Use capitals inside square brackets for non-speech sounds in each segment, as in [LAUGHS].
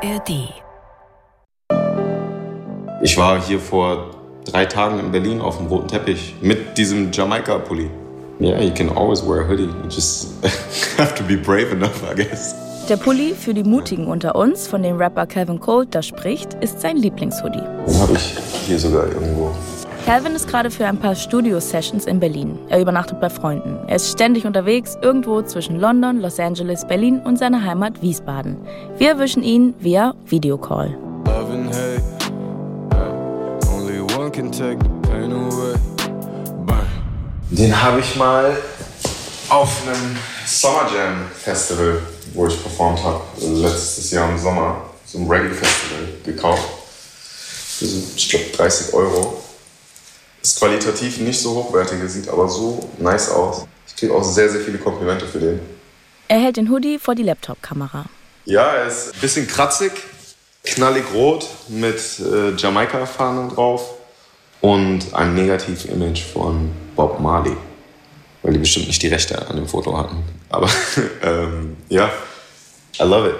ARD. Ich war hier vor drei Tagen in Berlin auf dem roten Teppich mit diesem Jamaika-Pulli. Yeah, you can always wear a hoodie. You just [LAUGHS] have to be brave enough, I guess. Der Pulli für die Mutigen unter uns, von dem Rapper Calvin Coulter spricht, ist sein Lieblingshoodie. Den habe ich hier sogar irgendwo. Calvin ist gerade für ein paar Studio-Sessions in Berlin. Er übernachtet bei Freunden. Er ist ständig unterwegs, irgendwo zwischen London, Los Angeles, Berlin und seiner Heimat Wiesbaden. Wir erwischen ihn via Videocall. Den habe ich mal auf einem Summer Jam Festival, wo ich performt habe, letztes Jahr im Sommer, so ein Reggae Festival, gekauft. Für so, ich glaube, 30 Euro. Ist qualitativ nicht so hochwertig, sieht aber so nice aus. Ich kriege auch sehr, sehr viele Komplimente für den. Er hält den Hoodie vor die Laptop-Kamera. Ja, er ist ein bisschen kratzig, knallig rot mit äh, Jamaika-Fahnen drauf und ein Negativ-Image von Bob Marley. Weil die bestimmt nicht die Rechte an dem Foto hatten. Aber [LAUGHS] ähm, ja, I love it.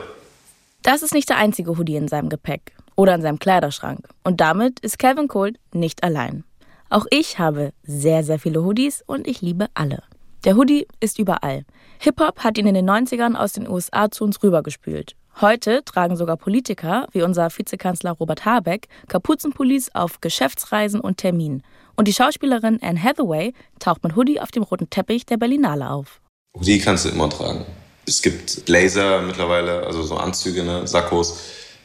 Das ist nicht der einzige Hoodie in seinem Gepäck oder in seinem Kleiderschrank. Und damit ist Calvin Colt nicht allein. Auch ich habe sehr, sehr viele Hoodies und ich liebe alle. Der Hoodie ist überall. Hip-Hop hat ihn in den 90ern aus den USA zu uns rübergespült. Heute tragen sogar Politiker, wie unser Vizekanzler Robert Habeck, Kapuzenpullis auf Geschäftsreisen und Terminen. Und die Schauspielerin Anne Hathaway taucht mit Hoodie auf dem roten Teppich der Berlinale auf. Hoodie kannst du immer tragen. Es gibt Blazer mittlerweile, also so Anzüge, ne, Sakkos.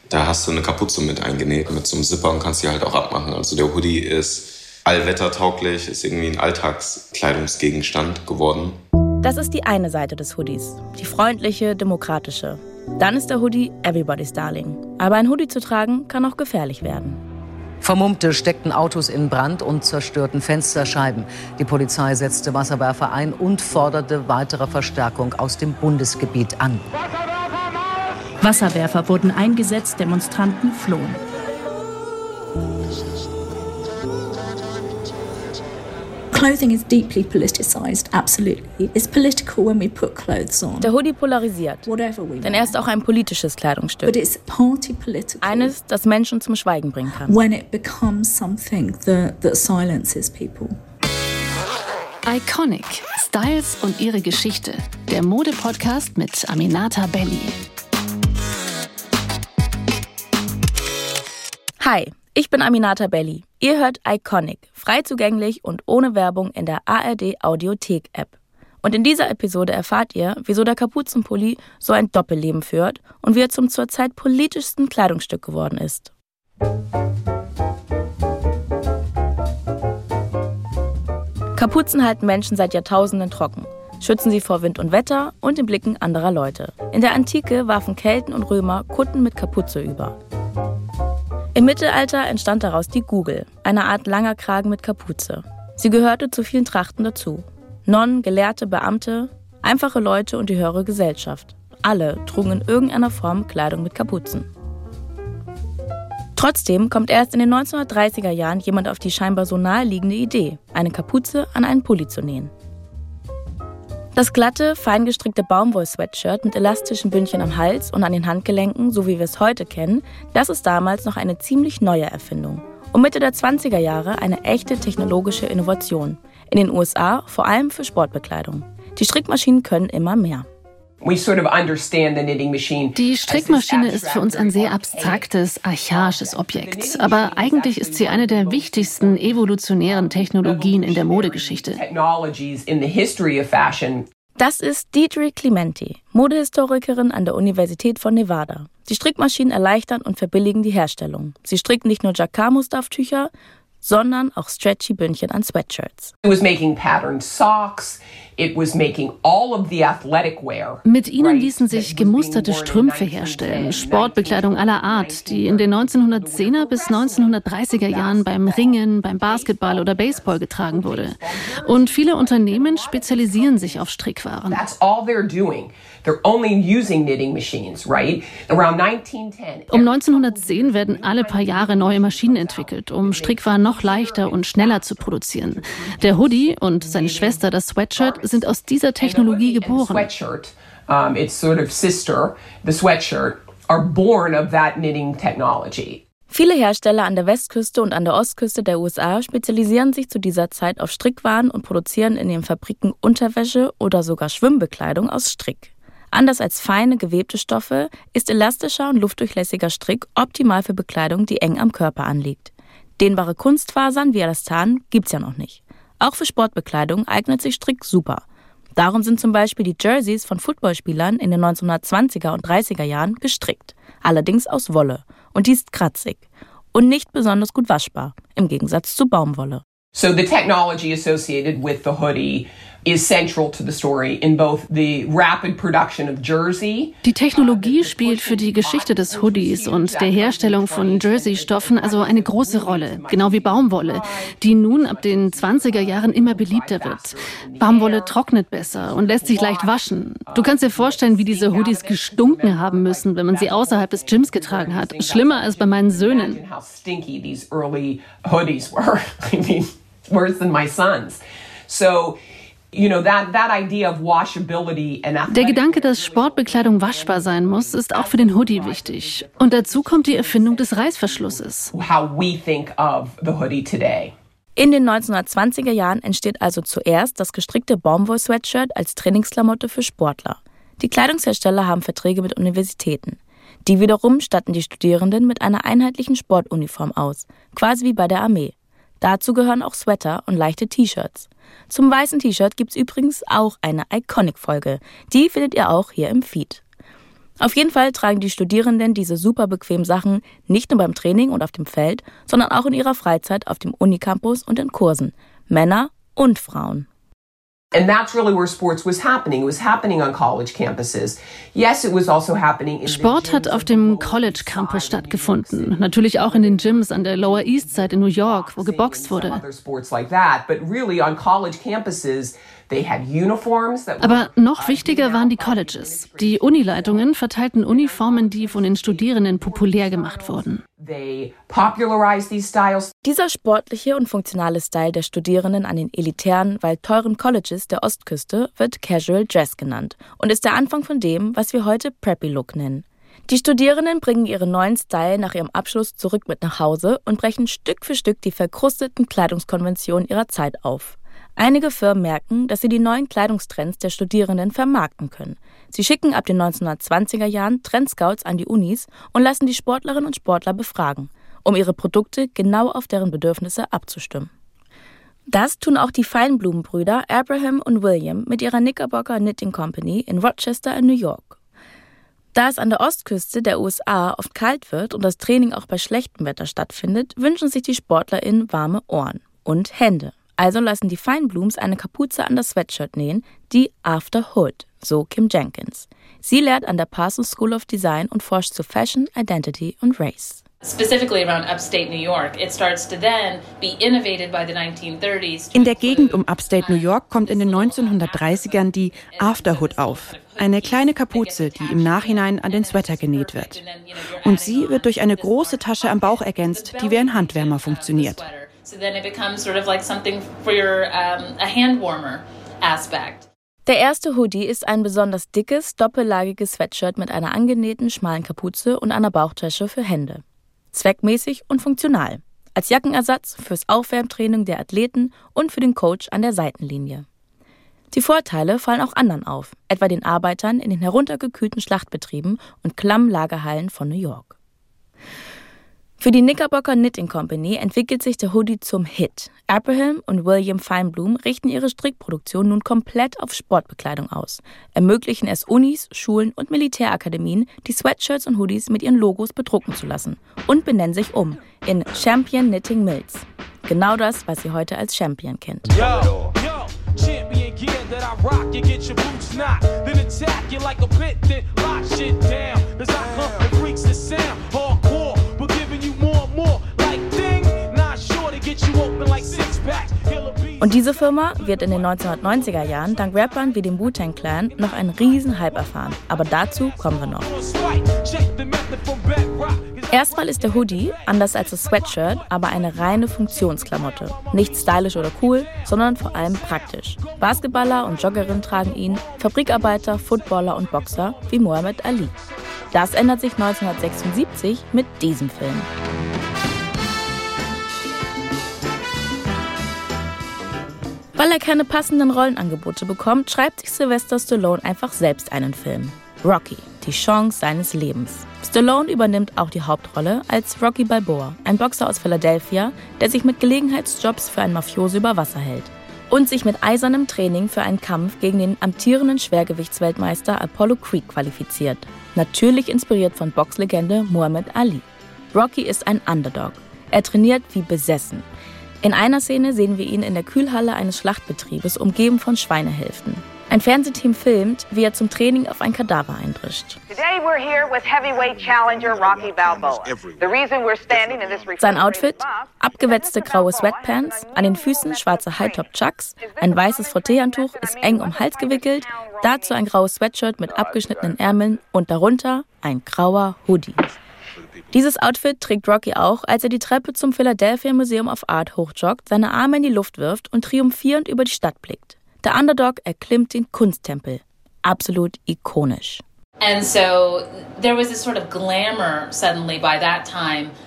Da hast du eine Kapuze mit eingenäht, mit so einem Zipper und kannst die halt auch abmachen. Also der Hoodie ist allwettertauglich, ist irgendwie ein Alltagskleidungsgegenstand geworden. Das ist die eine Seite des Hoodies, die freundliche, demokratische. Dann ist der Hoodie Everybody's Darling. Aber ein Hoodie zu tragen kann auch gefährlich werden. Vermummte steckten Autos in Brand und zerstörten Fensterscheiben. Die Polizei setzte Wasserwerfer ein und forderte weitere Verstärkung aus dem Bundesgebiet an. Wasserwerfer wurden eingesetzt, Demonstranten flohen. Clothing is deeply politicized, absolutely. It's political when we put clothes on. Der Hoodie polarisiert, Whatever we denn er ist auch ein politisches Kleidungsstück. But it's party political. Eines, das Menschen zum Schweigen bringen kann. when it becomes something that, that silences people. Iconic. Styles und ihre Geschichte. Der Mode-Podcast mit Aminata Belli. Hi, ich bin Aminata Belli. Ihr hört Iconic, frei zugänglich und ohne Werbung in der ARD Audiothek App. Und in dieser Episode erfahrt ihr, wieso der Kapuzenpulli so ein Doppelleben führt und wie er zum zurzeit politischsten Kleidungsstück geworden ist. Kapuzen halten Menschen seit Jahrtausenden trocken, schützen sie vor Wind und Wetter und den Blicken anderer Leute. In der Antike warfen Kelten und Römer Kutten mit Kapuze über. Im Mittelalter entstand daraus die Gugel, eine Art langer Kragen mit Kapuze. Sie gehörte zu vielen Trachten dazu. Nonnen, Gelehrte, Beamte, einfache Leute und die höhere Gesellschaft. Alle trugen in irgendeiner Form Kleidung mit Kapuzen. Trotzdem kommt erst in den 1930er Jahren jemand auf die scheinbar so naheliegende Idee, eine Kapuze an einen Pulli zu nähen. Das glatte, feingestrickte Baumwoll-Sweatshirt mit elastischen Bündchen am Hals und an den Handgelenken, so wie wir es heute kennen, das ist damals noch eine ziemlich neue Erfindung. Und Mitte der 20er Jahre eine echte technologische Innovation. In den USA vor allem für Sportbekleidung. Die Strickmaschinen können immer mehr. Die Strickmaschine ist für uns ein sehr abstraktes, archaisches Objekt, aber eigentlich ist sie eine der wichtigsten evolutionären Technologien in der Modegeschichte. Das ist Deidre Clementi, Modehistorikerin an der Universität von Nevada. Die Strickmaschinen erleichtern und verbilligen die Herstellung. Sie strickt nicht nur Jacquard-Mustaftücher, sondern auch stretchy Bündchen an Sweatshirts. It was making patterned socks. It was making all of the athletic wear. Mit ihnen ließen sich gemusterte Strümpfe 1910, herstellen, Sportbekleidung aller Art, die in den 1910er bis 1930er Jahren beim Ringen, beim Basketball oder Baseball getragen wurde. Und viele Unternehmen spezialisieren sich auf Strickwaren. That's all they're doing. They're only using knitting machines, right? Around 1910. Um 1910 werden alle paar Jahre neue Maschinen entwickelt, um Strickwaren noch leichter und schneller zu produzieren. Der Hoodie und seine Schwester, das Sweatshirt, sind aus dieser Technologie geboren. sweatshirt, um, its sort of sister, the sweatshirt, are born of that knitting technology. Viele Hersteller an der Westküste und an der Ostküste der USA spezialisieren sich zu dieser Zeit auf Strickwaren und produzieren in ihren Fabriken Unterwäsche oder sogar Schwimmbekleidung aus Strick. Anders als feine gewebte Stoffe ist elastischer und luftdurchlässiger Strick optimal für Bekleidung, die eng am Körper anliegt. Dehnbare Kunstfasern wie Elastan gibt's ja noch nicht. Auch für Sportbekleidung eignet sich Strick super. Darum sind zum Beispiel die Jerseys von Footballspielern in den 1920er und 30er Jahren gestrickt, allerdings aus Wolle und die ist kratzig und nicht besonders gut waschbar, im Gegensatz zu Baumwolle. So the technology associated with the hoodie is central to the story in both the rapid production of jersey. Die Technologie spielt für die Geschichte des Hoodies und der Herstellung von Jersey-Stoffen also eine große Rolle, genau wie Baumwolle, die nun ab den 20er Jahren immer beliebter wird. Baumwolle trocknet besser und lässt sich leicht waschen. Du kannst dir vorstellen, wie diese Hoodies gestunken haben müssen, wenn man sie außerhalb des Gyms getragen hat. Schlimmer als bei meinen Söhnen. [LAUGHS] worse than my sons. So der Gedanke, dass Sportbekleidung waschbar sein muss, ist auch für den Hoodie wichtig. Und dazu kommt die Erfindung des Reißverschlusses. In den 1920er Jahren entsteht also zuerst das gestrickte Baumwoll-Sweatshirt als Trainingsklamotte für Sportler. Die Kleidungshersteller haben Verträge mit Universitäten. Die wiederum statten die Studierenden mit einer einheitlichen Sportuniform aus, quasi wie bei der Armee. Dazu gehören auch Sweater und leichte T-Shirts. Zum weißen T-Shirt gibt's übrigens auch eine Iconic-Folge. Die findet ihr auch hier im Feed. Auf jeden Fall tragen die Studierenden diese super bequemen Sachen nicht nur beim Training und auf dem Feld, sondern auch in ihrer Freizeit auf dem Unicampus und in Kursen. Männer und Frauen. And that's really where sports was happening. It was happening on college campuses. Yes, it was also happening in Sport hat auf dem College Campus stattgefunden. Natürlich auch in den Gyms an der Lower East Side in New York, wo geboxt wurde. Other sports Like that but really on college campuses aber noch wichtiger waren die Colleges. Die Unileitungen verteilten Uniformen, die von den Studierenden populär gemacht wurden. Dieser sportliche und funktionale Style der Studierenden an den elitären, weil teuren Colleges der Ostküste wird Casual Dress genannt und ist der Anfang von dem, was wir heute Preppy Look nennen. Die Studierenden bringen ihren neuen Style nach ihrem Abschluss zurück mit nach Hause und brechen Stück für Stück die verkrusteten Kleidungskonventionen ihrer Zeit auf. Einige Firmen merken, dass sie die neuen Kleidungstrends der Studierenden vermarkten können. Sie schicken ab den 1920er Jahren Trendscouts an die Unis und lassen die Sportlerinnen und Sportler befragen, um ihre Produkte genau auf deren Bedürfnisse abzustimmen. Das tun auch die Feinblumenbrüder Abraham und William mit ihrer Knickerbocker Knitting Company in Rochester in New York. Da es an der Ostküste der USA oft kalt wird und das Training auch bei schlechtem Wetter stattfindet, wünschen sich die SportlerInnen warme Ohren und Hände. Also lassen die Feinblooms eine Kapuze an das Sweatshirt nähen, die After Hood, so Kim Jenkins. Sie lehrt an der Parsons School of Design und forscht zu Fashion, Identity und Race. In der Gegend um Upstate New York kommt in den 1930ern die Afterhood auf, eine kleine Kapuze, die im Nachhinein an den Sweater genäht wird. Und sie wird durch eine große Tasche am Bauch ergänzt, die wie ein Handwärmer funktioniert. So then it becomes sort of like something for your um, a hand warmer aspect. Der erste Hoodie ist ein besonders dickes, doppellagiges Sweatshirt mit einer angenähten, schmalen Kapuze und einer Bauchtasche für Hände. Zweckmäßig und funktional. Als Jackenersatz fürs Aufwärmtraining der Athleten und für den Coach an der Seitenlinie. Die Vorteile fallen auch anderen auf, etwa den Arbeitern in den heruntergekühlten Schlachtbetrieben und Klammlagerhallen von New York. Für die Knickerbocker Knitting Company entwickelt sich der Hoodie zum Hit. Abraham und William Feinblum richten ihre Strickproduktion nun komplett auf Sportbekleidung aus, ermöglichen es Unis, Schulen und Militärakademien, die Sweatshirts und Hoodies mit ihren Logos bedrucken zu lassen und benennen sich um in Champion Knitting Mills. Genau das, was sie heute als Champion kennt. Yo, yo, champion gear that I rock, you get your boots knocked, then attack you like a pit, then lock shit down. Cause I Und diese Firma wird in den 1990er Jahren dank Rappern wie dem Wu-Tang Clan noch einen riesen Hype erfahren. Aber dazu kommen wir noch. Erstmal ist der Hoodie, anders als das Sweatshirt, aber eine reine Funktionsklamotte. Nicht stylisch oder cool, sondern vor allem praktisch. Basketballer und Joggerinnen tragen ihn, Fabrikarbeiter, Footballer und Boxer wie Muhammad Ali. Das ändert sich 1976 mit diesem Film. Weil er keine passenden Rollenangebote bekommt, schreibt sich Sylvester Stallone einfach selbst einen Film. Rocky, die Chance seines Lebens. Stallone übernimmt auch die Hauptrolle als Rocky Balboa, ein Boxer aus Philadelphia, der sich mit Gelegenheitsjobs für einen Mafioso über Wasser hält und sich mit eisernem Training für einen Kampf gegen den amtierenden Schwergewichtsweltmeister Apollo Creed qualifiziert. Natürlich inspiriert von Boxlegende Muhammad Ali. Rocky ist ein Underdog. Er trainiert wie besessen. In einer Szene sehen wir ihn in der Kühlhalle eines Schlachtbetriebes umgeben von Schweinehälften. Ein Fernsehteam filmt, wie er zum Training auf ein Kadaver eindrischt. Sein Outfit? Abgewetzte graue Sweatpants, an den Füßen schwarze High-Top-Chucks, ein weißes Frotteehandtuch ist eng um Hals gewickelt, dazu ein graues Sweatshirt mit abgeschnittenen Ärmeln und darunter ein grauer Hoodie. Dieses Outfit trägt Rocky auch, als er die Treppe zum Philadelphia Museum of Art hochjoggt, seine Arme in die Luft wirft und triumphierend über die Stadt blickt. Der Underdog erklimmt den Kunsttempel. Absolut ikonisch.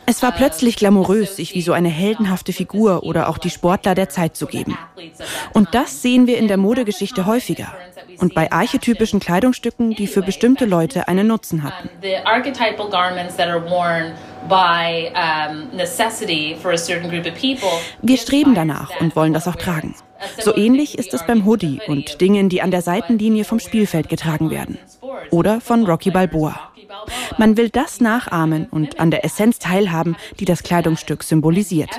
Es war plötzlich glamourös, sich wie so eine heldenhafte Figur oder auch die Sportler der Zeit zu geben. Und das sehen wir in der Modegeschichte häufiger. Und bei archetypischen Kleidungsstücken, die für bestimmte Leute einen Nutzen hatten. Wir streben danach und wollen das auch tragen. So ähnlich ist es beim Hoodie und Dingen, die an der Seitenlinie vom Spielfeld getragen werden. Oder von Rocky Balboa. Man will das nachahmen und an der Essenz teilhaben, die das Kleidungsstück symbolisiert.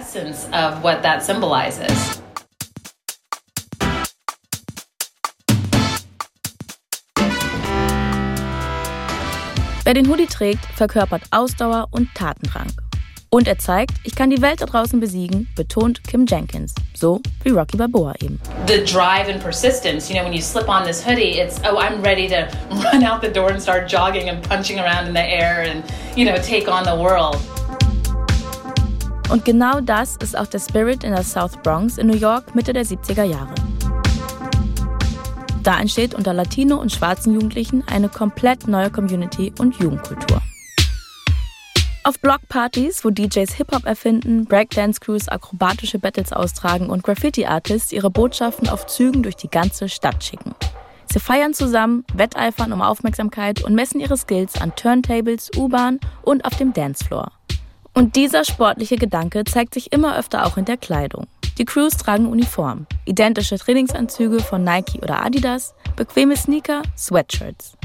Wer den Hoodie trägt, verkörpert Ausdauer und Tatendrang. Und er zeigt, ich kann die Welt da draußen besiegen, betont Kim Jenkins. So wie Rocky Balboa eben. The drive and persistence, you know, when you slip on this hoodie, it's, oh, I'm ready to [LAUGHS] run out the door and start jogging and punching around in the air and, you know, take on the world. Und genau das ist auch der Spirit in der South Bronx in New York Mitte der 70er Jahre. Da entsteht unter Latino und schwarzen Jugendlichen eine komplett neue Community und Jugendkultur. Auf Blockpartys, wo DJs Hip-Hop erfinden, Breakdance-Crews akrobatische Battles austragen und Graffiti-Artists ihre Botschaften auf Zügen durch die ganze Stadt schicken. Sie feiern zusammen, wetteifern um Aufmerksamkeit und messen ihre Skills an Turntables, U-Bahn und auf dem Dancefloor. Und dieser sportliche Gedanke zeigt sich immer öfter auch in der Kleidung. Die Crews tragen Uniform, identische Trainingsanzüge von Nike oder Adidas, bequeme Sneaker, Sweatshirts.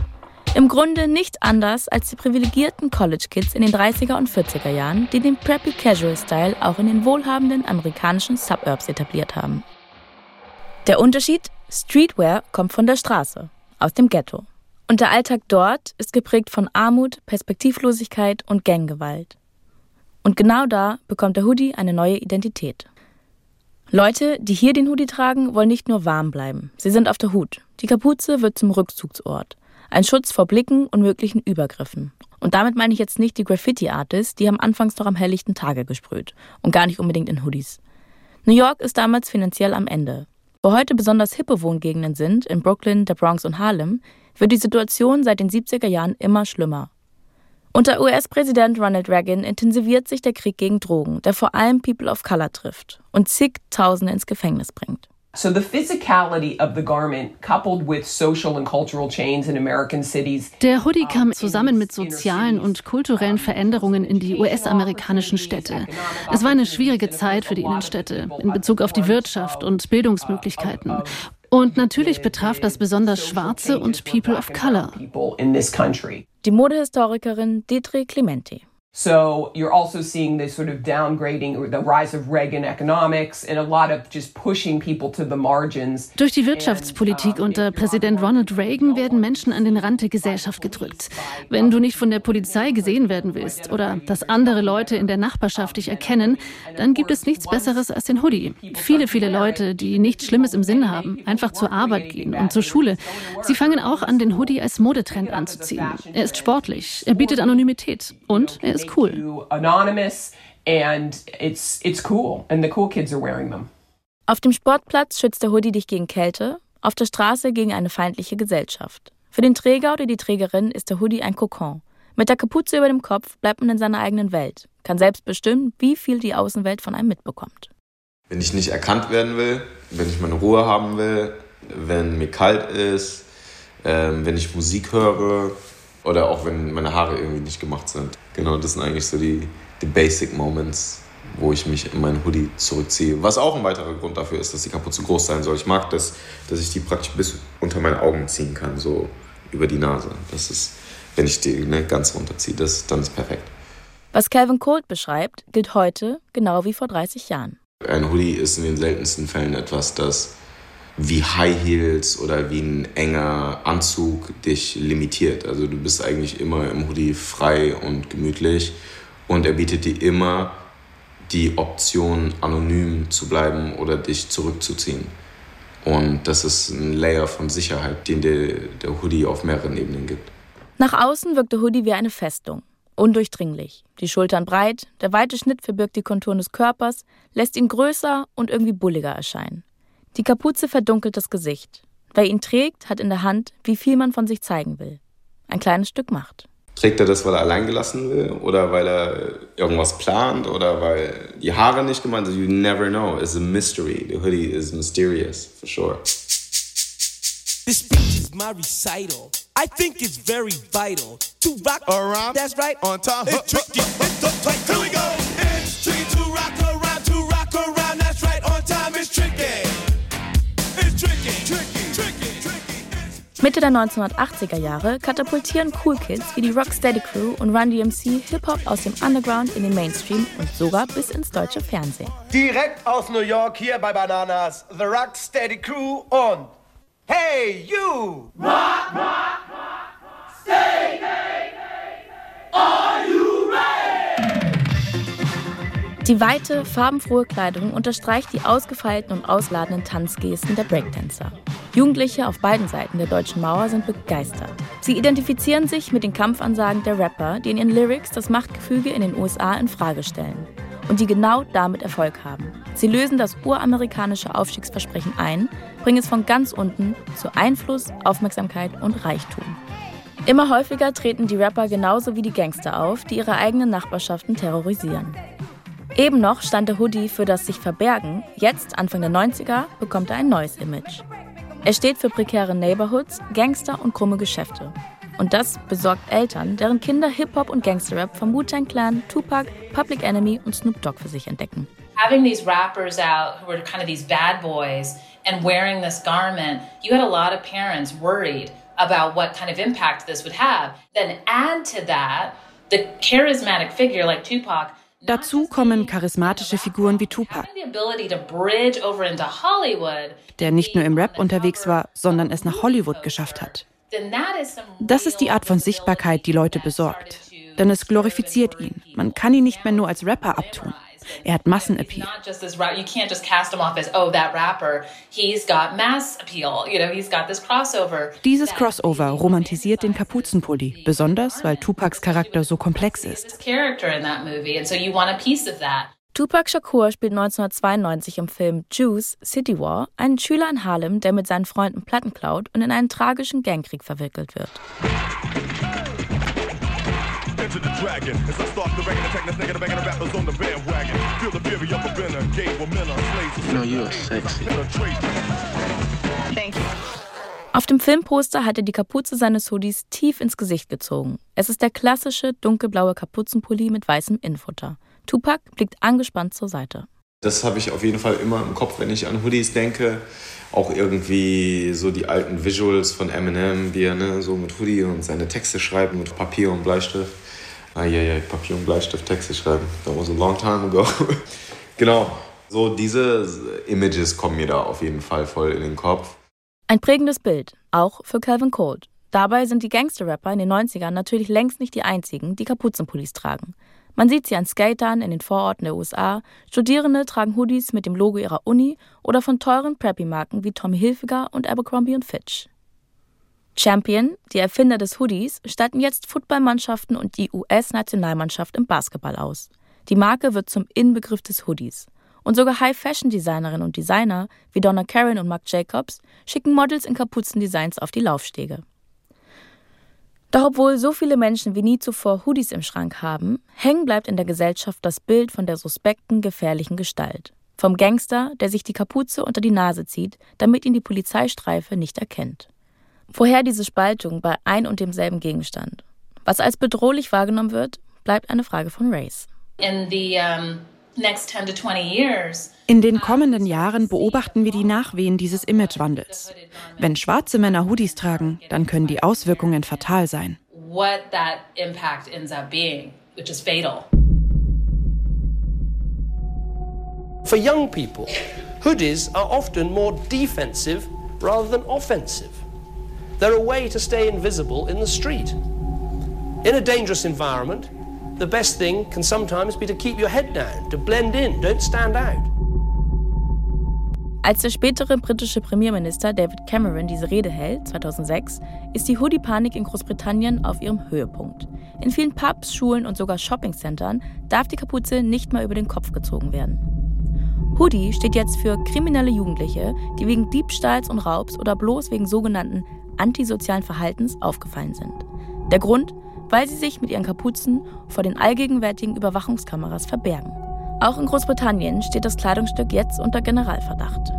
Im Grunde nicht anders als die privilegierten College-Kids in den 30er und 40er Jahren, die den Preppy Casual Style auch in den wohlhabenden amerikanischen Suburbs etabliert haben. Der Unterschied? Streetwear kommt von der Straße, aus dem Ghetto. Und der Alltag dort ist geprägt von Armut, Perspektivlosigkeit und Ganggewalt. Und genau da bekommt der Hoodie eine neue Identität. Leute, die hier den Hoodie tragen, wollen nicht nur warm bleiben. Sie sind auf der Hut. Die Kapuze wird zum Rückzugsort. Ein Schutz vor Blicken und möglichen Übergriffen. Und damit meine ich jetzt nicht die Graffiti-Artists, die haben anfangs noch am helllichten Tage gesprüht und gar nicht unbedingt in Hoodies. New York ist damals finanziell am Ende. Wo heute besonders hippe Wohngegenden sind, in Brooklyn, der Bronx und Harlem, wird die Situation seit den 70er Jahren immer schlimmer. Unter US-Präsident Ronald Reagan intensiviert sich der Krieg gegen Drogen, der vor allem People of Color trifft und zigtausende ins Gefängnis bringt. So the physicality of the garment coupled with social and cultural change in American cities. Der Hoodie kam zusammen mit sozialen und kulturellen Veränderungen in die US-amerikanischen Städte. Es war eine schwierige Zeit für die Innenstädte in Bezug auf die Wirtschaft und Bildungsmöglichkeiten. Und natürlich betraf das besonders Schwarze und People of Color. Die Modehistorikerin Deidre Clementi. So you're also seeing this sort of downgrading or the rise of Reagan economics and a lot of just pushing people to the margins. Durch die Wirtschaftspolitik unter Präsident Ronald Reagan werden Menschen an den Rand der Gesellschaft gedrückt. Wenn du nicht von der Polizei gesehen werden willst oder dass andere Leute in der Nachbarschaft dich erkennen, dann gibt es nichts Besseres als den Hoodie. Viele, viele Leute, die nichts Schlimmes im Sinn haben, einfach zur Arbeit gehen und zur Schule. Sie fangen auch an, den Hoodie als Modetrend anzuziehen. Er ist sportlich, er bietet Anonymität und er ist ist cool. Auf dem Sportplatz schützt der Hoodie dich gegen Kälte, auf der Straße gegen eine feindliche Gesellschaft. Für den Träger oder die Trägerin ist der Hoodie ein Kokon. Mit der Kapuze über dem Kopf bleibt man in seiner eigenen Welt, kann selbst bestimmen, wie viel die Außenwelt von einem mitbekommt. Wenn ich nicht erkannt werden will, wenn ich meine Ruhe haben will, wenn mir kalt ist, ähm, wenn ich Musik höre oder auch wenn meine Haare irgendwie nicht gemacht sind. Genau, das sind eigentlich so die, die Basic Moments, wo ich mich in meinen Hoodie zurückziehe. Was auch ein weiterer Grund dafür ist, dass die Kapuze groß sein soll. Ich mag das, dass ich die praktisch bis unter meine Augen ziehen kann, so über die Nase. Das ist, wenn ich die ne, ganz runterziehe, das, dann ist perfekt. Was Calvin Colt beschreibt, gilt heute genau wie vor 30 Jahren. Ein Hoodie ist in den seltensten Fällen etwas, das wie High Heels oder wie ein enger Anzug dich limitiert. Also du bist eigentlich immer im Hoodie frei und gemütlich und er bietet dir immer die Option, anonym zu bleiben oder dich zurückzuziehen. Und das ist ein Layer von Sicherheit, den der, der Hoodie auf mehreren Ebenen gibt. Nach außen wirkt der Hoodie wie eine Festung. Undurchdringlich. Die Schultern breit, der weite Schnitt verbirgt die Konturen des Körpers, lässt ihn größer und irgendwie bulliger erscheinen. Die Kapuze verdunkelt das Gesicht. Wer ihn trägt, hat in der Hand, wie viel man von sich zeigen will. Ein kleines Stück Macht. Trägt er das, weil er allein gelassen will oder weil er irgendwas plant oder weil die Haare nicht gemeint sind? You never know. It's a mystery. The hoodie is mysterious, for sure. This speech is my recital. I think it's very vital to rock around. That's right. On time. It's tricky. It's tight. Here we go. Mitte der 1980er Jahre katapultieren Cool Kids wie die Rocksteady Crew und Run DMC Hip-Hop aus dem Underground in den Mainstream und sogar bis ins deutsche Fernsehen. Direkt aus New York hier bei Bananas. The Rocksteady Crew und Hey, you! Rock, rock, rock, stay, hey, hey, Are you ready? Die weite, farbenfrohe Kleidung unterstreicht die ausgefeilten und ausladenden Tanzgesten der Breakdancer. Jugendliche auf beiden Seiten der deutschen Mauer sind begeistert. Sie identifizieren sich mit den Kampfansagen der Rapper, die in ihren Lyrics das Machtgefüge in den USA in Frage stellen und die genau damit Erfolg haben. Sie lösen das uramerikanische Aufstiegsversprechen ein, bringen es von ganz unten zu Einfluss, Aufmerksamkeit und Reichtum. Immer häufiger treten die Rapper genauso wie die Gangster auf, die ihre eigenen Nachbarschaften terrorisieren. Eben noch stand der Hoodie für das sich verbergen, jetzt, Anfang der 90er, bekommt er ein neues Image. Er steht für prekäre Neighborhoods, Gangster und krumme Geschäfte. Und das besorgt Eltern, deren Kinder Hip-Hop und Gangsterrap vom Wu-Tang Clan, Tupac, Public Enemy und Snoop Dogg für sich entdecken. Having these rappers out who were kind of these bad boys and wearing this garment, you had a lot of parents worried about what kind of impact this would have. Then add to that the charismatic figure like Tupac Dazu kommen charismatische Figuren wie Tupac, der nicht nur im Rap unterwegs war, sondern es nach Hollywood geschafft hat. Das ist die Art von Sichtbarkeit, die Leute besorgt. Denn es glorifiziert ihn. Man kann ihn nicht mehr nur als Rapper abtun. Er hat Massenappeal. Dieses Crossover romantisiert den Kapuzenpulli, besonders weil Tupacs Charakter so komplex ist. Tupac Shakur spielt 1992 im Film Juice City War einen Schüler in Harlem, der mit seinen Freunden Platten klaut und in einen tragischen Gangkrieg verwickelt wird. Auf dem Filmposter hat er die Kapuze seines Hoodies tief ins Gesicht gezogen. Es ist der klassische dunkelblaue Kapuzenpulli mit weißem Infutter. Tupac blickt angespannt zur Seite. Das habe ich auf jeden Fall immer im Kopf, wenn ich an Hoodies denke. Auch irgendwie so die alten Visuals von Eminem, wie er ne, so mit Hoodie und seine Texte schreibt mit Papier und Bleistift. Ja, Papier und Bleistift Texte schreiben. That was a long time ago. [LAUGHS] genau, so diese Images kommen mir da auf jeden Fall voll in den Kopf. Ein prägendes Bild, auch für Calvin Colt. Dabei sind die Gangster-Rapper in den 90ern natürlich längst nicht die einzigen, die Kapuzenpullis tragen. Man sieht sie an Skatern in den Vororten der USA, Studierende tragen Hoodies mit dem Logo ihrer Uni oder von teuren Preppy-Marken wie Tommy Hilfiger und Abercrombie Fitch. Champion, die Erfinder des Hoodies, statten jetzt Footballmannschaften und die US-Nationalmannschaft im Basketball aus. Die Marke wird zum Inbegriff des Hoodies. Und sogar High-Fashion-Designerinnen und Designer wie Donna Karan und Marc Jacobs schicken Models in Kapuzendesigns auf die Laufstege. Doch obwohl so viele Menschen wie nie zuvor Hoodies im Schrank haben, hängen bleibt in der Gesellschaft das Bild von der suspekten, gefährlichen Gestalt. Vom Gangster, der sich die Kapuze unter die Nase zieht, damit ihn die Polizeistreife nicht erkennt. Woher diese Spaltung bei ein und demselben Gegenstand? Was als bedrohlich wahrgenommen wird, bleibt eine Frage von Race. In the um, next 10 to 20 years, In den kommenden Jahren beobachten wir die Nachwehen dieses Imagewandels. Wenn schwarze Männer Hoodies tragen, dann können die Auswirkungen fatal sein. what that impact ends up being, which is fatal. For young people, hoodies are often more defensive rather than offensive. They're a way to stay invisible in the street. In a dangerous environment, the best thing can sometimes be to keep your head down, to blend in, don't stand out. Als der spätere britische Premierminister David Cameron diese Rede hält, 2006, ist die Hoodie-Panik in Großbritannien auf ihrem Höhepunkt. In vielen Pubs, Schulen und sogar Shoppingcentern darf die Kapuze nicht mehr über den Kopf gezogen werden. Hoodie steht jetzt für kriminelle Jugendliche, die wegen Diebstahls und Raubs oder bloß wegen sogenannten antisozialen Verhaltens aufgefallen sind. Der Grund, weil sie sich mit ihren Kapuzen vor den allgegenwärtigen Überwachungskameras verbergen. Auch in Großbritannien steht das Kleidungsstück jetzt unter Generalverdacht.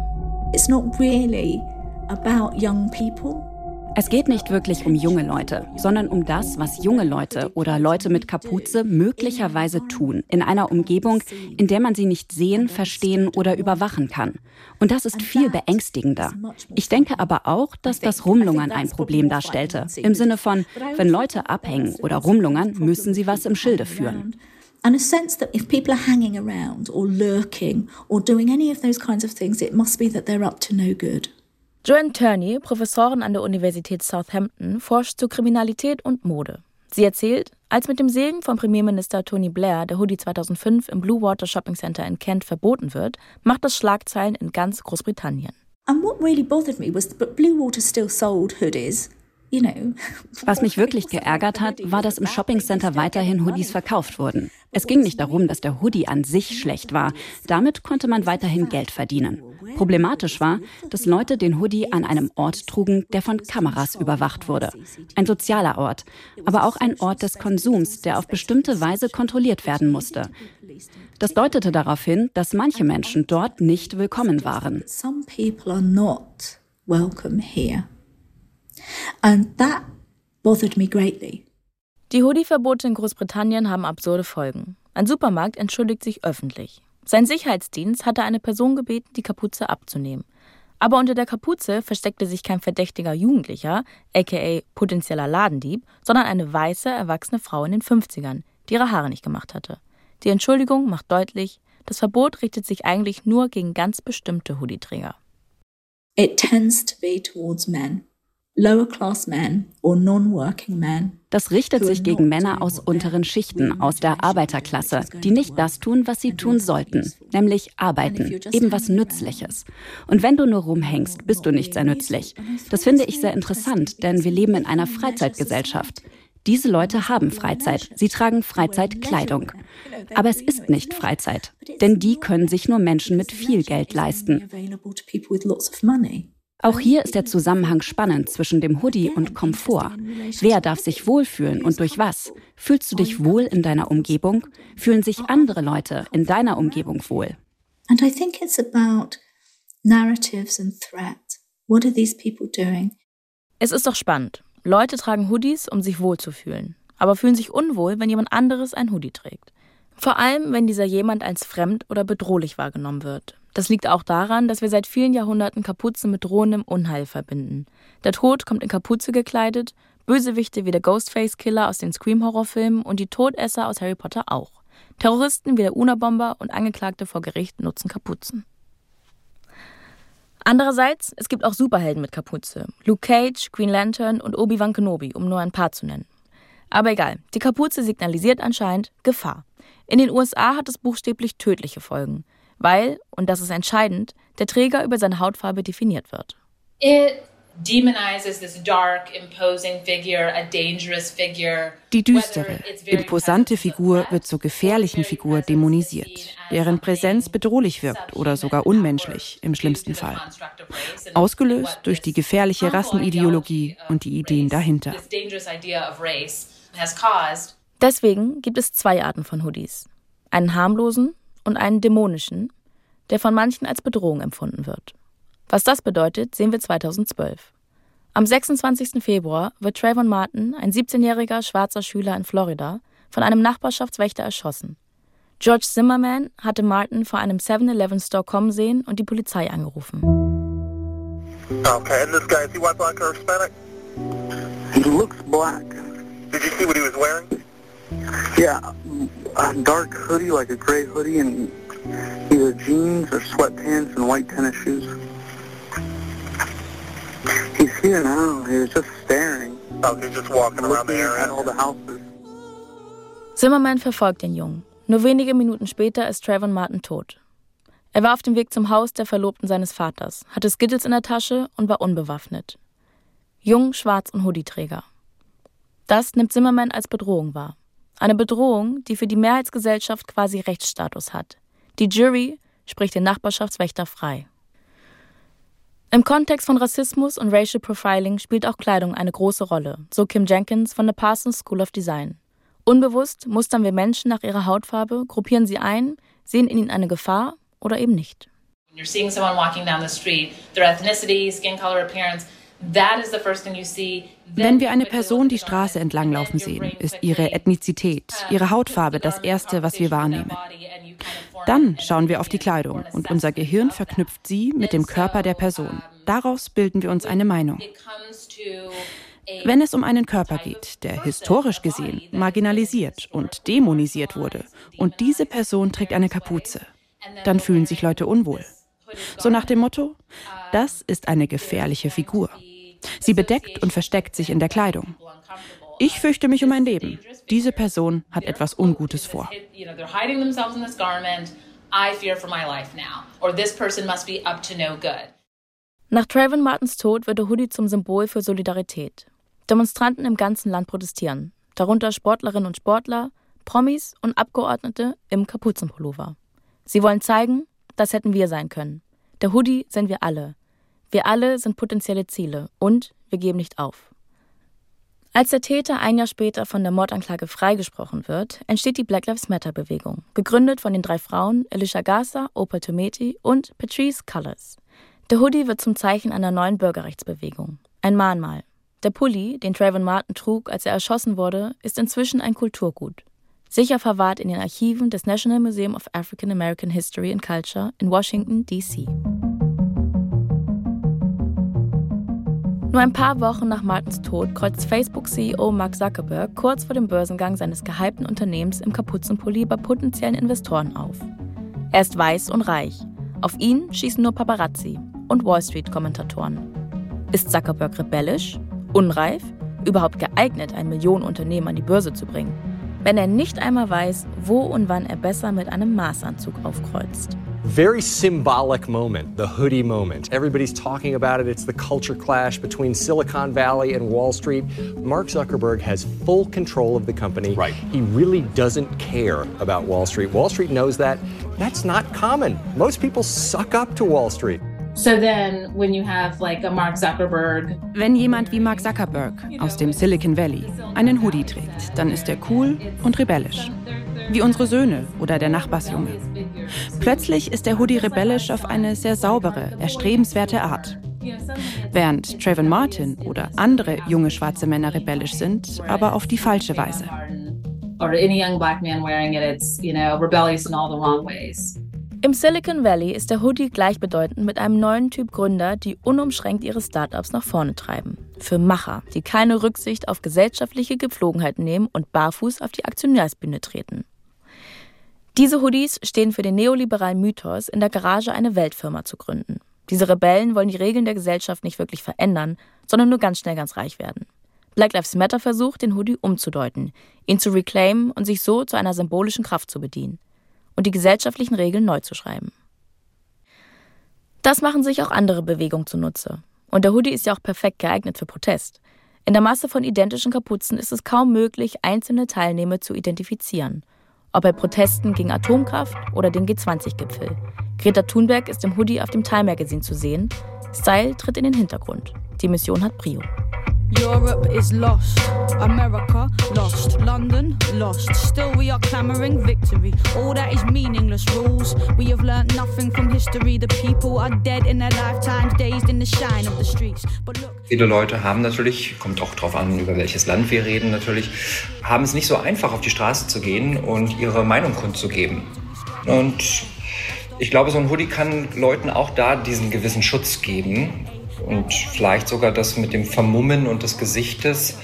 It's not really about young people. Es geht nicht wirklich um junge Leute, sondern um das, was junge Leute oder Leute mit Kapuze möglicherweise tun, in einer Umgebung, in der man sie nicht sehen, verstehen oder überwachen kann. Und das ist viel beängstigender. Ich denke aber auch, dass das Rumlungern ein Problem darstellte. Im Sinne von, wenn Leute abhängen oder rumlungern, müssen sie was im Schilde führen. And a sense that if people are hanging around or lurking or doing any of those kinds of things, it must be that they're up to no good. Joanne Turney, Professorin an der Universität Southampton, forscht zu Kriminalität und Mode. Sie erzählt, als mit dem Segen von Premierminister Tony Blair der Hoodie 2005 im Blue Water Shopping Center in Kent verboten wird, macht das Schlagzeilen in ganz Großbritannien. And what really bothered me was that Blue Water still sold hoodies. You know, Was mich wirklich geärgert hat, war, dass im Shoppingcenter weiterhin Hoodies verkauft wurden. Es ging nicht darum, dass der Hoodie an sich schlecht war. Damit konnte man weiterhin Geld verdienen. Problematisch war, dass Leute den Hoodie an einem Ort trugen, der von Kameras überwacht wurde. Ein sozialer Ort, aber auch ein Ort des Konsums, der auf bestimmte Weise kontrolliert werden musste. Das deutete darauf hin, dass manche Menschen dort nicht willkommen waren. some people are not welcome here. And that bothered me greatly. Die Hoodie-Verbote in Großbritannien haben absurde Folgen. Ein Supermarkt entschuldigt sich öffentlich. Sein Sicherheitsdienst hatte eine Person gebeten, die Kapuze abzunehmen. Aber unter der Kapuze versteckte sich kein verdächtiger Jugendlicher, aka potenzieller Ladendieb, sondern eine weiße, erwachsene Frau in den 50ern, die ihre Haare nicht gemacht hatte. Die Entschuldigung macht deutlich, das Verbot richtet sich eigentlich nur gegen ganz bestimmte Hoodie-Träger. It tends to be towards men, lower class men or non-working men. Das richtet sich gegen Männer aus unteren Schichten, aus der Arbeiterklasse, die nicht das tun, was sie tun sollten, nämlich arbeiten, eben was Nützliches. Und wenn du nur rumhängst, bist du nicht sehr nützlich. Das finde ich sehr interessant, denn wir leben in einer Freizeitgesellschaft. Diese Leute haben Freizeit, sie tragen Freizeitkleidung. Aber es ist nicht Freizeit, denn die können sich nur Menschen mit viel Geld leisten. Auch hier ist der Zusammenhang spannend zwischen dem Hoodie und Komfort. Wer darf sich wohlfühlen und durch was? Fühlst du dich wohl in deiner Umgebung? Fühlen sich andere Leute in deiner Umgebung wohl? And I think it's about narratives and threat. What are these people doing? Es ist doch spannend. Leute tragen Hoodies, um sich wohlzufühlen, aber fühlen sich unwohl, wenn jemand anderes ein Hoodie trägt. Vor allem, wenn dieser jemand als fremd oder bedrohlich wahrgenommen wird. Das liegt auch daran, dass wir seit vielen Jahrhunderten Kapuzen mit drohendem Unheil verbinden. Der Tod kommt in Kapuze gekleidet, Bösewichte wie der Ghostface-Killer aus den Scream-Horrorfilmen und die Todesser aus Harry Potter auch. Terroristen wie der Una-Bomber und Angeklagte vor Gericht nutzen Kapuzen. Andererseits, es gibt auch Superhelden mit Kapuze. Luke Cage, Green Lantern und Obi-Wan Kenobi, um nur ein paar zu nennen. Aber egal, die Kapuze signalisiert anscheinend Gefahr. In den USA hat es buchstäblich tödliche Folgen, weil, und das ist entscheidend, der Träger über seine Hautfarbe definiert wird. It Die düstere, imposante Figur wird zur gefährlichen Figur dämonisiert, deren Präsenz bedrohlich wirkt oder sogar unmenschlich im schlimmsten Fall. Ausgelöst durch die gefährliche Rassenideologie und die Ideen dahinter. Deswegen gibt es zwei Arten von Hoodies. Einen harmlosen und einen dämonischen, der von manchen als Bedrohung empfunden wird. Was das bedeutet, sehen wir 2012. Am 26. Februar wird Trayvon Martin, ein 17-jähriger schwarzer Schüler in Florida, von einem Nachbarschaftswächter erschossen. George Zimmerman hatte Martin vor einem 7-Eleven-Store kommen sehen und die Polizei angerufen. Okay, and this guy, is he white, black, or Hispanic? He looks black. Did you see what he was wearing? Yeah, a dark hoodie, like a gray hoodie, and either jeans or sweatpants and white tennis shoes. He's here now. He was just staring. Oh, he's just walking around the area. At all the houses. Zimmerman verfolgt den Jungen. Nur wenige Minuten später ist Trayvon Martin tot. Er war auf dem Weg zum Haus der Verlobten seines Vaters, hatte Skittles in der Tasche und war unbewaffnet. Jung, schwarz und Hoodieträger. Das nimmt Zimmerman als Bedrohung wahr. Eine Bedrohung, die für die Mehrheitsgesellschaft quasi Rechtsstatus hat. Die Jury spricht den Nachbarschaftswächter frei. Im Kontext von Rassismus und Racial Profiling spielt auch Kleidung eine große Rolle, so Kim Jenkins von der Parsons School of Design. Unbewusst mustern wir Menschen nach ihrer Hautfarbe, gruppieren sie ein, sehen in ihnen eine Gefahr oder eben nicht. You're seeing someone walking down the street, their ethnicity, skin color, appearance, wenn wir eine Person die Straße entlanglaufen sehen, ist ihre Ethnizität, ihre Hautfarbe das Erste, was wir wahrnehmen. Dann schauen wir auf die Kleidung und unser Gehirn verknüpft sie mit dem Körper der Person. Daraus bilden wir uns eine Meinung. Wenn es um einen Körper geht, der historisch gesehen marginalisiert und dämonisiert wurde und diese Person trägt eine Kapuze, dann fühlen sich Leute unwohl. So nach dem Motto, das ist eine gefährliche Figur. Sie bedeckt und versteckt sich in der Kleidung. Ich fürchte mich um mein Leben. Diese Person hat etwas Ungutes vor. Nach Trayvon Martins Tod wird der Hoodie zum Symbol für Solidarität. Demonstranten im ganzen Land protestieren, darunter Sportlerinnen und Sportler, Promis und Abgeordnete im Kapuzenpullover. Sie wollen zeigen, das hätten wir sein können. Der Hoodie sind wir alle. Wir alle sind potenzielle Ziele und wir geben nicht auf. Als der Täter ein Jahr später von der Mordanklage freigesprochen wird, entsteht die Black Lives Matter Bewegung, gegründet von den drei Frauen Alicia Garza, Opal Tometi und Patrice Cullors. Der Hoodie wird zum Zeichen einer neuen Bürgerrechtsbewegung, ein Mahnmal. Der Pulli, den Trayvon Martin trug, als er erschossen wurde, ist inzwischen ein Kulturgut. Sicher verwahrt in den Archiven des National Museum of African American History and Culture in Washington, D.C. Nur ein paar Wochen nach Martins Tod kreuzt Facebook-CEO Mark Zuckerberg kurz vor dem Börsengang seines gehypten Unternehmens im Kapuzenpulli bei potenziellen Investoren auf. Er ist weiß und reich. Auf ihn schießen nur Paparazzi und Wall Street-Kommentatoren. Ist Zuckerberg rebellisch, unreif, überhaupt geeignet, ein Millionenunternehmen an die Börse zu bringen, wenn er nicht einmal weiß, wo und wann er besser mit einem Maßanzug aufkreuzt? Very symbolic moment, the hoodie moment. Everybody's talking about it. It's the culture clash between Silicon Valley and Wall Street. Mark Zuckerberg has full control of the company. Right. He really doesn't care about Wall Street. Wall Street knows that. That's not common. Most people suck up to Wall Street. So then when you have like a Mark Zuckerberg Wenn jemand wie Mark Zuckerberg aus dem Silicon Valley einen Hoodie trägt, dann ist er cool und rebellisch. Wie unsere Söhne oder der Nachbarsjunge. Plötzlich ist der Hoodie rebellisch auf eine sehr saubere, erstrebenswerte Art. Während Trayvon Martin oder andere junge schwarze Männer rebellisch sind, aber auf die falsche Weise. Im Silicon Valley ist der Hoodie gleichbedeutend mit einem neuen Typ Gründer, die unumschränkt ihre Startups nach vorne treiben. Für Macher, die keine Rücksicht auf gesellschaftliche Gepflogenheiten nehmen und barfuß auf die Aktionärsbühne treten. Diese Hoodies stehen für den neoliberalen Mythos, in der Garage eine Weltfirma zu gründen. Diese Rebellen wollen die Regeln der Gesellschaft nicht wirklich verändern, sondern nur ganz schnell ganz reich werden. Black Lives Matter versucht, den Hoodie umzudeuten, ihn zu reclaimen und sich so zu einer symbolischen Kraft zu bedienen und die gesellschaftlichen Regeln neu zu schreiben. Das machen sich auch andere Bewegungen zunutze. Und der Hoodie ist ja auch perfekt geeignet für Protest. In der Masse von identischen Kapuzen ist es kaum möglich, einzelne Teilnehmer zu identifizieren. Ob bei Protesten gegen Atomkraft oder den G20-Gipfel. Greta Thunberg ist im Hoodie auf dem Time Magazine zu sehen. Style tritt in den Hintergrund. Die Mission hat Brio. Europe is lost, America lost, London lost. Still, we are clamoring victory. All that is meaningless rules. We have learned nothing from history. The people are dead in their lifetimes, dazed in the shine of the streets. But look. Viele Leute haben natürlich, kommt auch darauf an, über welches Land wir reden natürlich, haben es nicht so einfach, auf die Straße zu gehen und ihre Meinung kundzugeben. Und ich glaube, so ein Hoodie kann Leuten auch da diesen gewissen Schutz geben und vielleicht sogar das mit dem Vermummen und des Gesichtes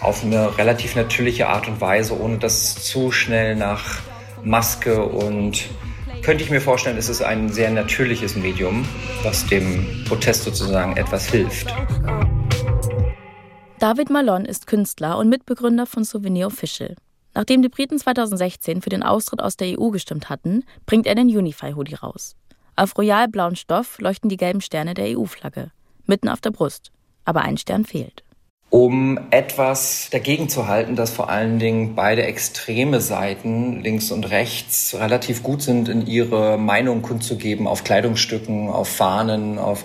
auf eine relativ natürliche Art und Weise, ohne dass zu schnell nach Maske und könnte ich mir vorstellen, es ist ein sehr natürliches Medium, was dem Protest sozusagen etwas hilft. David Malone ist Künstler und Mitbegründer von Souvenir Official. Nachdem die Briten 2016 für den Austritt aus der EU gestimmt hatten, bringt er den Unify Hoodie raus. Auf royalblauen Stoff leuchten die gelben Sterne der EU-Flagge mitten auf der Brust. Aber ein Stern fehlt. Um etwas dagegen zu halten, dass vor allen Dingen beide extreme Seiten, links und rechts, relativ gut sind, in ihre Meinung kundzugeben, auf Kleidungsstücken, auf Fahnen, auf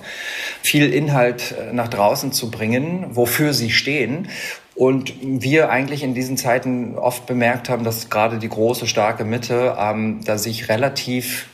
viel Inhalt äh, nach draußen zu bringen, wofür sie stehen. Und wir eigentlich in diesen Zeiten oft bemerkt haben, dass gerade die große, starke Mitte ähm, da sich relativ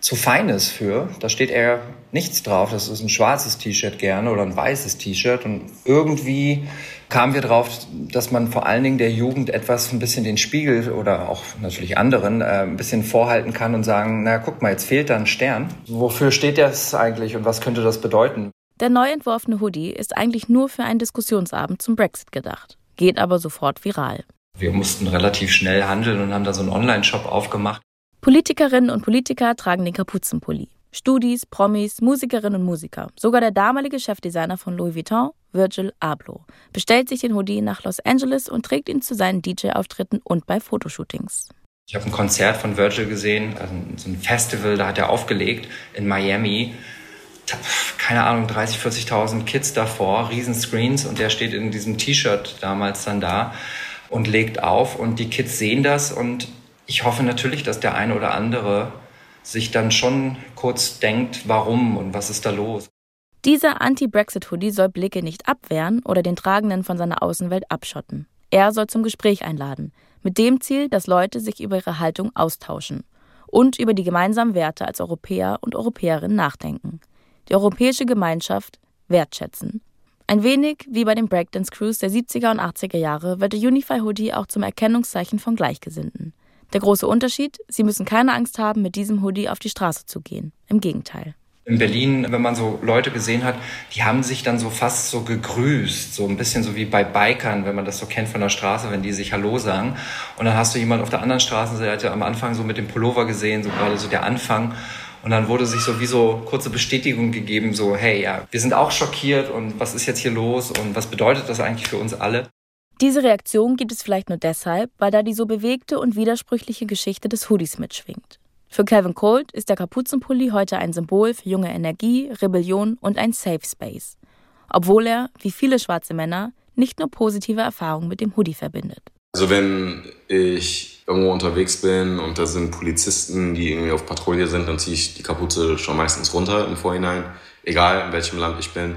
zu fein ist für. Da steht eher nichts drauf. Das ist ein schwarzes T-Shirt gerne oder ein weißes T-Shirt. Und irgendwie kamen wir drauf, dass man vor allen Dingen der Jugend etwas ein bisschen den Spiegel oder auch natürlich anderen äh, ein bisschen vorhalten kann und sagen, na guck mal, jetzt fehlt da ein Stern. Wofür steht das eigentlich und was könnte das bedeuten? Der neu entworfene Hoodie ist eigentlich nur für einen Diskussionsabend zum Brexit gedacht, geht aber sofort viral. Wir mussten relativ schnell handeln und haben da so einen Online-Shop aufgemacht. Politikerinnen und Politiker tragen den Kapuzenpulli. Studis, Promis, Musikerinnen und Musiker. Sogar der damalige Chefdesigner von Louis Vuitton, Virgil Abloh, bestellt sich den Hoodie nach Los Angeles und trägt ihn zu seinen DJ-Auftritten und bei Fotoshootings. Ich habe ein Konzert von Virgil gesehen, also so ein Festival, da hat er aufgelegt in Miami. Keine Ahnung, 30, 40.000 Kids davor, Riesenscreens und der steht in diesem T-Shirt damals dann da und legt auf und die Kids sehen das und ich hoffe natürlich, dass der eine oder andere sich dann schon kurz denkt, warum und was ist da los. Dieser Anti-Brexit-Hoodie soll Blicke nicht abwehren oder den Tragenden von seiner Außenwelt abschotten. Er soll zum Gespräch einladen, mit dem Ziel, dass Leute sich über ihre Haltung austauschen und über die gemeinsamen Werte als Europäer und Europäerinnen nachdenken. Die europäische Gemeinschaft wertschätzen. Ein wenig wie bei den Breakdance Crews der 70er und 80er Jahre wird der Unify Hoodie auch zum Erkennungszeichen von Gleichgesinnten. Der große Unterschied, Sie müssen keine Angst haben, mit diesem Hoodie auf die Straße zu gehen. Im Gegenteil. In Berlin, wenn man so Leute gesehen hat, die haben sich dann so fast so gegrüßt, so ein bisschen so wie bei Bikern, wenn man das so kennt von der Straße, wenn die sich Hallo sagen. Und dann hast du jemand auf der anderen Straßenseite am Anfang so mit dem Pullover gesehen, so gerade so der Anfang. Und dann wurde sich so kurze Bestätigung gegeben, so, hey, ja, wir sind auch schockiert und was ist jetzt hier los und was bedeutet das eigentlich für uns alle? Diese Reaktion gibt es vielleicht nur deshalb, weil da die so bewegte und widersprüchliche Geschichte des Hoodies mitschwingt. Für Kevin Colt ist der Kapuzenpulli heute ein Symbol für junge Energie, Rebellion und ein Safe Space. Obwohl er, wie viele schwarze Männer, nicht nur positive Erfahrungen mit dem Hoodie verbindet. Also wenn ich irgendwo unterwegs bin und da sind Polizisten, die irgendwie auf Patrouille sind, dann ziehe ich die Kapuze schon meistens runter im Vorhinein, egal in welchem Land ich bin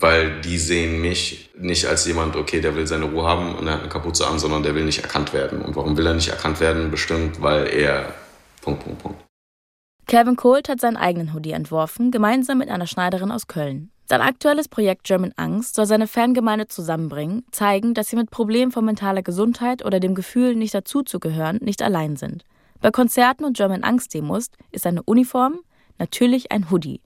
weil die sehen mich nicht als jemand, okay, der will seine Ruhe haben und er hat eine Kapuze an, sondern der will nicht erkannt werden. Und warum will er nicht erkannt werden? Bestimmt, weil er Punkt, Punkt, Punkt. Kevin Colt hat seinen eigenen Hoodie entworfen, gemeinsam mit einer Schneiderin aus Köln. Sein aktuelles Projekt German Angst soll seine Fangemeinde zusammenbringen, zeigen, dass sie mit Problemen von mentaler Gesundheit oder dem Gefühl, nicht dazuzugehören, nicht allein sind. Bei Konzerten und German Angst Demos ist eine Uniform natürlich ein Hoodie.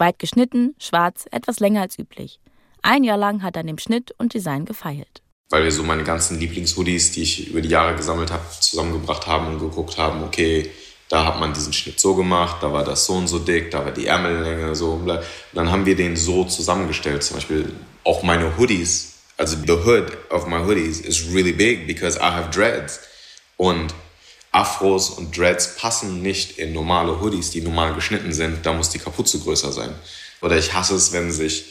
Weit geschnitten, schwarz, etwas länger als üblich. Ein Jahr lang hat er an dem Schnitt und Design gefeilt. Weil wir so meine ganzen Lieblingshoodies, die ich über die Jahre gesammelt habe, zusammengebracht haben und geguckt haben, okay, da hat man diesen Schnitt so gemacht, da war das so und so dick, da war die Ärmellänge so. Und dann haben wir den so zusammengestellt. Zum Beispiel auch meine Hoodies, also the hood of my hoodies is really big because I have dreads. Und Afros und Dreads passen nicht in normale Hoodies, die normal geschnitten sind. Da muss die Kapuze größer sein. Oder ich hasse es, wenn sich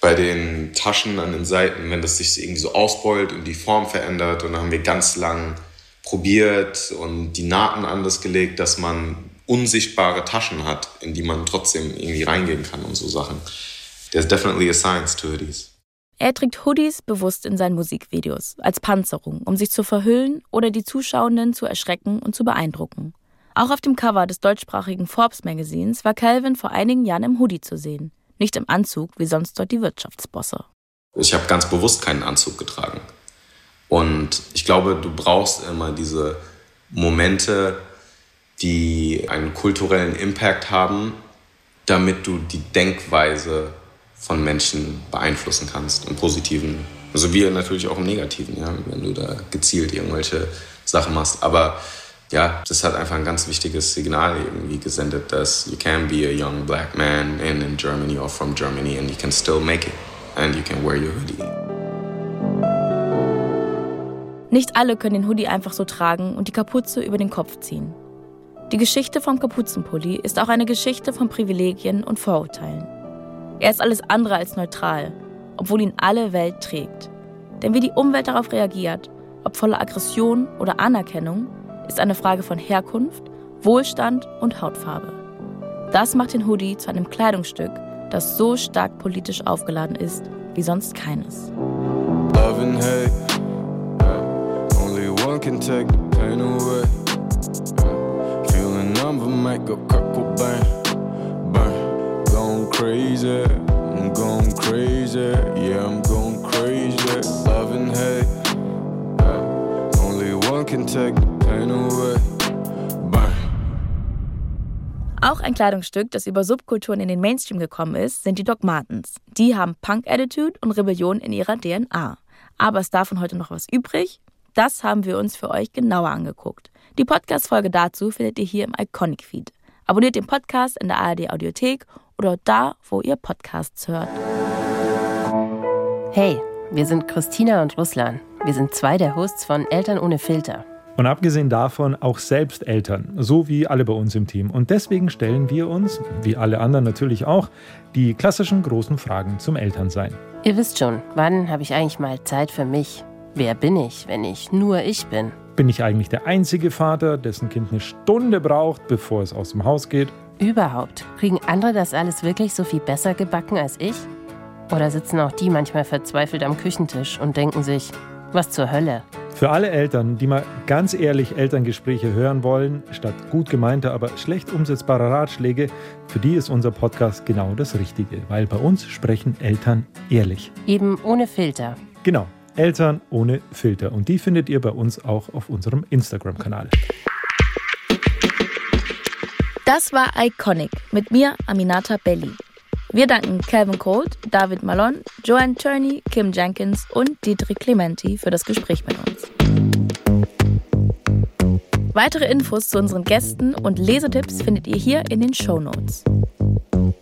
bei den Taschen an den Seiten, wenn das sich irgendwie so ausbeult und die Form verändert. Und dann haben wir ganz lang probiert und die Nahten anders gelegt, dass man unsichtbare Taschen hat, in die man trotzdem irgendwie reingehen kann und so Sachen. There's definitely a science to hoodies. Er trägt Hoodies bewusst in seinen Musikvideos, als Panzerung, um sich zu verhüllen oder die Zuschauenden zu erschrecken und zu beeindrucken. Auch auf dem Cover des deutschsprachigen Forbes Magazins war Calvin vor einigen Jahren im Hoodie zu sehen nicht im Anzug, wie sonst dort die Wirtschaftsbosse. Ich habe ganz bewusst keinen Anzug getragen. Und ich glaube, du brauchst immer diese Momente, die einen kulturellen Impact haben, damit du die Denkweise von Menschen beeinflussen kannst, im Positiven. Also wie natürlich auch im Negativen, ja, wenn du da gezielt irgendwelche Sachen machst. Aber ja, das hat einfach ein ganz wichtiges Signal irgendwie gesendet, dass you can be a young black man in, in Germany or from Germany and you can still make it and you can wear your hoodie. Nicht alle können den Hoodie einfach so tragen und die Kapuze über den Kopf ziehen. Die Geschichte vom Kapuzenpulli ist auch eine Geschichte von Privilegien und Vorurteilen. Er ist alles andere als neutral, obwohl ihn alle Welt trägt. Denn wie die Umwelt darauf reagiert, ob voller Aggression oder Anerkennung, ist eine Frage von Herkunft, Wohlstand und Hautfarbe. Das macht den Hoodie zu einem Kleidungsstück, das so stark politisch aufgeladen ist wie sonst keines. Love crazy, I'm going crazy, yeah I'm going crazy. Love and hate, yeah. only one can take the Auch ein Kleidungsstück, das über Subkulturen in den Mainstream gekommen ist, sind die Doc Martens. Die haben Punk-Attitude und Rebellion in ihrer DNA. Aber ist davon heute noch was übrig? Das haben wir uns für euch genauer angeguckt. Die Podcast-Folge dazu findet ihr hier im Iconic-Feed. Abonniert den Podcast in der ARD-Audiothek oder da, wo ihr Podcasts hört. Hey, wir sind Christina und Ruslan. Wir sind zwei der Hosts von Eltern ohne Filter. Und abgesehen davon auch selbst Eltern, so wie alle bei uns im Team. Und deswegen stellen wir uns, wie alle anderen natürlich auch, die klassischen großen Fragen zum Elternsein. Ihr wisst schon, wann habe ich eigentlich mal Zeit für mich? Wer bin ich, wenn ich nur ich bin? Bin ich eigentlich der einzige Vater, dessen Kind eine Stunde braucht, bevor es aus dem Haus geht? Überhaupt. Kriegen andere das alles wirklich so viel besser gebacken als ich? Oder sitzen auch die manchmal verzweifelt am Küchentisch und denken sich, was zur Hölle? Für alle Eltern, die mal ganz ehrlich Elterngespräche hören wollen, statt gut gemeinter, aber schlecht umsetzbarer Ratschläge, für die ist unser Podcast genau das Richtige, weil bei uns sprechen Eltern ehrlich. Eben ohne Filter. Genau, Eltern ohne Filter. Und die findet ihr bei uns auch auf unserem Instagram-Kanal. Das war Iconic mit mir, Aminata Belli. Wir danken Calvin Colt, David Malone, Joanne Turney, Kim Jenkins und Dietrich Clementi für das Gespräch mit uns. Weitere Infos zu unseren Gästen und Lesetipps findet ihr hier in den Show Notes.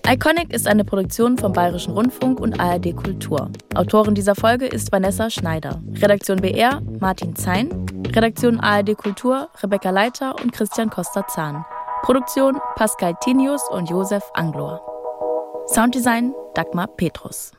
Iconic ist eine Produktion vom Bayerischen Rundfunk und ARD Kultur. Autorin dieser Folge ist Vanessa Schneider. Redaktion BR Martin Zein. Redaktion ARD Kultur Rebecca Leiter und Christian Costa-Zahn. Produktion Pascal Tinius und Josef Anglor. Sounddesign Dagmar Petrus.